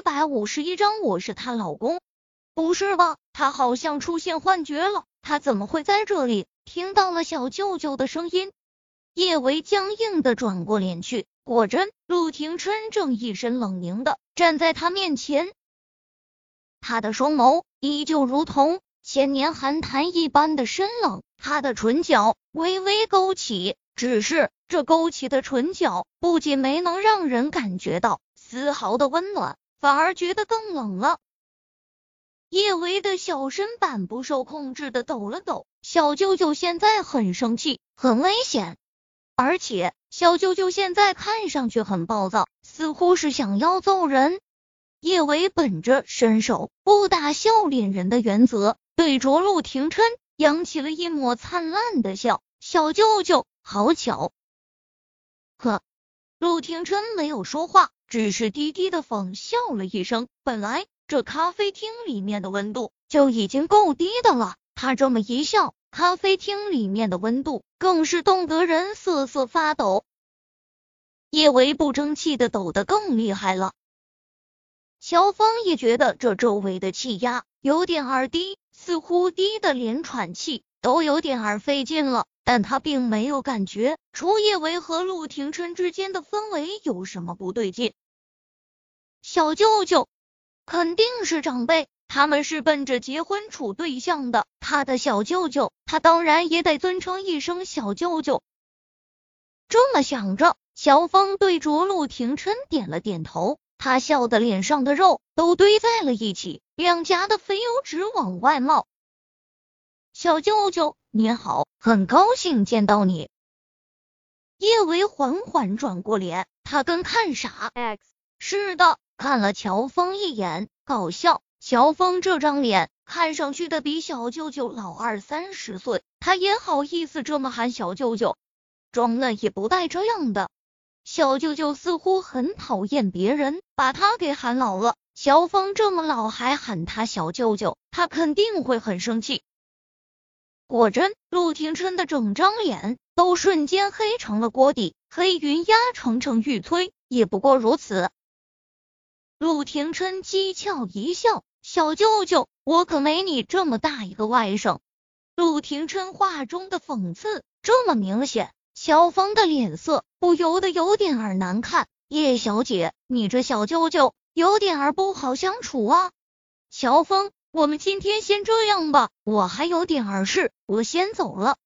一百五十一章，我是她老公。不是吧？她好像出现幻觉了，她怎么会在这里？听到了小舅舅的声音，叶维僵硬的转过脸去，果真，陆廷琛正一身冷凝的站在他面前，他的双眸依旧如同千年寒潭一般的深冷，他的唇角微微勾起，只是这勾起的唇角不仅没能让人感觉到丝毫的温暖，反而觉得更冷了。叶维的小身板不受控制的抖了抖，小舅舅现在很生气，很危险，而且小舅舅现在看上去很暴躁，似乎是想要揍人。叶维本着伸手不打笑脸人的原则，对着陆廷琛扬起了一抹灿烂的笑。小舅舅，好巧。呵，陆廷琛没有说话，只是低低的讽笑了一声。本来。这咖啡厅里面的温度就已经够低的了，他这么一笑，咖啡厅里面的温度更是冻得人瑟瑟发抖。叶维不争气的抖得更厉害了。乔峰也觉得这周围的气压有点儿低，似乎低的连喘气都有点儿费劲了，但他并没有感觉出叶维和陆廷琛之间的氛围有什么不对劲。小舅舅。肯定是长辈，他们是奔着结婚处对象的。他的小舅舅，他当然也得尊称一声小舅舅。这么想着，乔峰对着陆廷琛点了点头，他笑的脸上的肉都堆在了一起，两颊的肥油直往外冒。小舅舅你好，很高兴见到你。叶维缓缓转过脸，他跟看傻 X 似的。看了乔峰一眼，搞笑。乔峰这张脸看上去的比小舅舅老二三十岁，他也好意思这么喊小舅舅，装嫩也不带这样的。小舅舅似乎很讨厌别人把他给喊老了，乔峰这么老还喊他小舅舅，他肯定会很生气。果真，陆廷琛的整张脸都瞬间黑成了锅底，黑云压城城欲摧，也不过如此。陆廷琛讥诮一笑：“小舅舅，我可没你这么大一个外甥。”陆廷琛话中的讽刺这么明显，乔峰的脸色不由得有点儿难看。叶小姐，你这小舅舅有点儿不好相处啊。乔峰，我们今天先这样吧，我还有点儿事，我先走了。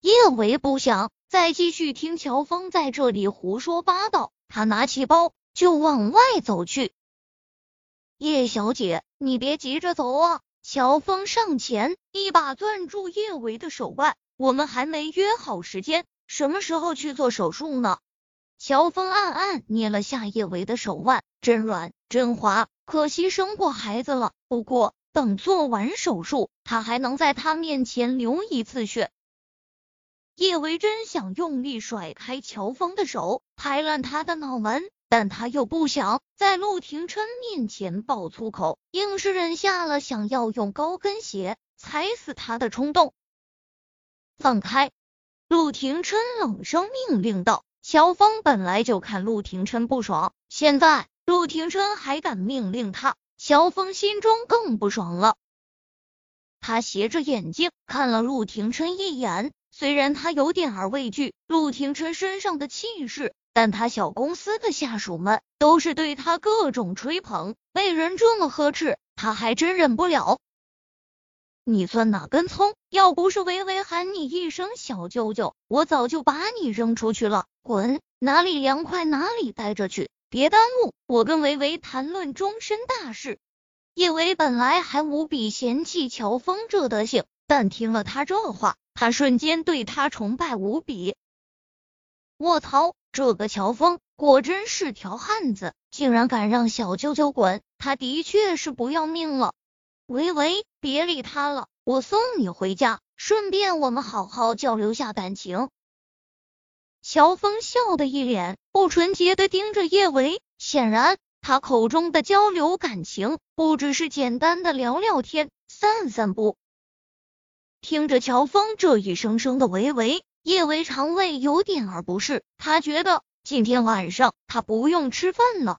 叶维不想再继续听乔峰在这里胡说八道，他拿起包。就往外走去，叶小姐，你别急着走啊！乔峰上前一把攥住叶维的手腕，我们还没约好时间，什么时候去做手术呢？乔峰暗暗捏了下叶维的手腕，真软真滑，可惜生过孩子了。不过等做完手术，他还能在他面前流一次血。叶维真想用力甩开乔峰的手，拍烂他的脑门。但他又不想在陆廷琛面前爆粗口，硬是忍下了想要用高跟鞋踩死他的冲动。放开！陆廷琛冷声命令道。乔峰本来就看陆廷琛不爽，现在陆廷琛还敢命令他，乔峰心中更不爽了。他斜着眼睛看了陆廷琛一眼，虽然他有点儿畏惧陆廷琛身上的气势。但他小公司的下属们都是对他各种吹捧，被人这么呵斥，他还真忍不了。你算哪根葱？要不是微微喊你一声小舅舅，我早就把你扔出去了。滚，哪里凉快哪里待着去，别耽误我跟维维谈论终身大事。叶维本来还无比嫌弃乔峰这德行，但听了他这话，他瞬间对他崇拜无比。卧槽！这个乔峰果真是条汉子，竟然敢让小舅舅滚，他的确是不要命了。喂喂，别理他了，我送你回家，顺便我们好好交流下感情。乔峰笑得一脸不纯洁的盯着叶维，显然他口中的交流感情不只是简单的聊聊天、散散步。听着乔峰这一声声的喂喂。叶维肠胃有点儿不适，他觉得今天晚上他不用吃饭了。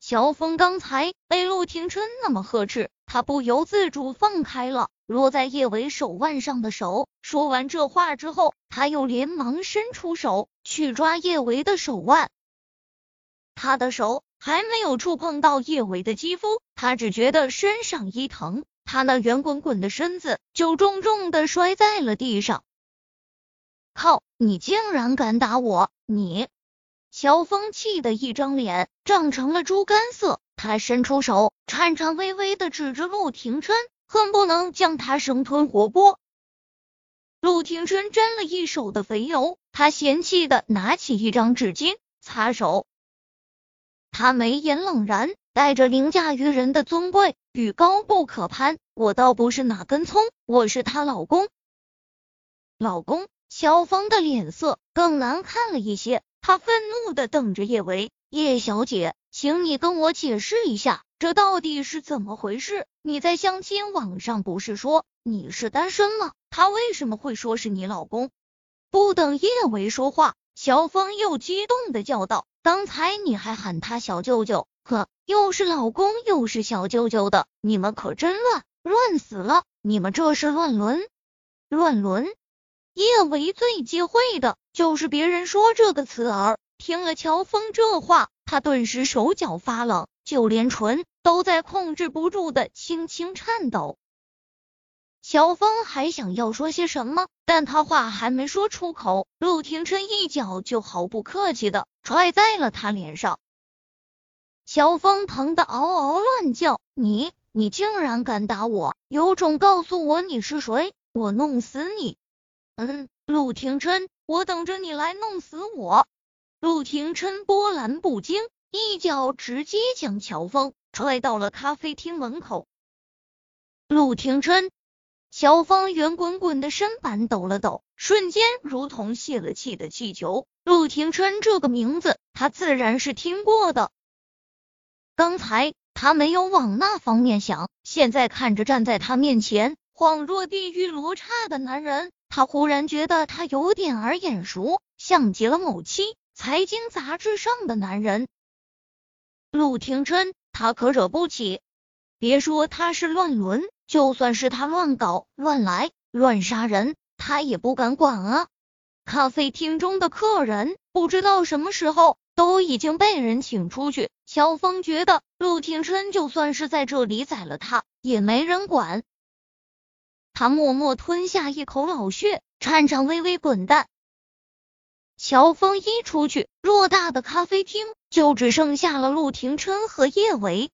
乔峰刚才被陆廷琛那么呵斥，他不由自主放开了落在叶维手腕上的手。说完这话之后，他又连忙伸出手去抓叶维的手腕。他的手还没有触碰到叶维的肌肤，他只觉得身上一疼，他那圆滚滚的身子就重重的摔在了地上。靠！你竟然敢打我！你！乔峰气得一张脸涨成了猪肝色，他伸出手，颤颤巍巍的指着陆廷琛，恨不能将他生吞活剥。陆廷琛沾了一手的肥油，他嫌弃的拿起一张纸巾擦手。他眉眼冷然，带着凌驾于人的尊贵与高不可攀。我倒不是哪根葱，我是她老公。老公。萧峰的脸色更难看了一些，他愤怒的瞪着叶维，叶小姐，请你跟我解释一下，这到底是怎么回事？你在相亲网上不是说你是单身吗？他为什么会说是你老公？不等叶维说话，萧峰又激动的叫道：“刚才你还喊他小舅舅，可又是老公又是小舅舅的，你们可真乱，乱死了！你们这是乱伦，乱伦！”叶维最忌讳的就是别人说这个词儿。听了乔峰这话，他顿时手脚发冷，就连唇都在控制不住的轻轻颤抖。乔峰还想要说些什么，但他话还没说出口，陆廷琛一脚就毫不客气的踹在了他脸上。乔峰疼得嗷嗷乱叫：“你，你竟然敢打我！有种告诉我你是谁，我弄死你！”嗯，陆廷琛，我等着你来弄死我！陆廷琛波澜不惊，一脚直接将乔峰踹到了咖啡厅门口。陆廷琛，乔峰圆滚滚的身板抖了抖，瞬间如同泄了气的气球。陆廷琛这个名字，他自然是听过的。刚才他没有往那方面想，现在看着站在他面前恍若地狱罗刹的男人。他忽然觉得他有点儿眼熟，像极了某期财经杂志上的男人陆廷琛。他可惹不起，别说他是乱伦，就算是他乱搞、乱来、乱杀人，他也不敢管啊！咖啡厅中的客人不知道什么时候都已经被人请出去。乔峰觉得陆廷琛就算是在这里宰了他，也没人管。他默默吞下一口老血，颤颤巍巍滚蛋。乔峰一出去，偌大的咖啡厅就只剩下了陆廷琛和叶维。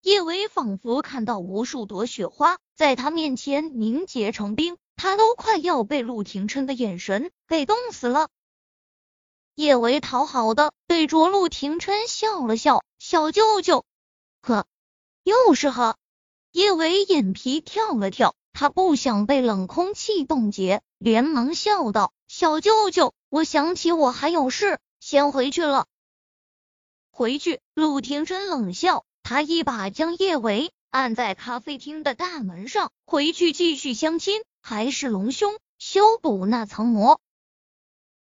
叶维仿佛看到无数朵雪花在他面前凝结成冰，他都快要被陆廷琛的眼神给冻死了。叶维讨好的对着陆廷琛笑了笑：“小舅舅，呵，又是呵。”叶维眼皮跳了跳，他不想被冷空气冻结，连忙笑道：“小舅舅，我想起我还有事，先回去了。”回去，陆廷琛冷笑，他一把将叶维按在咖啡厅的大门上。回去继续相亲，还是隆胸修补那层膜。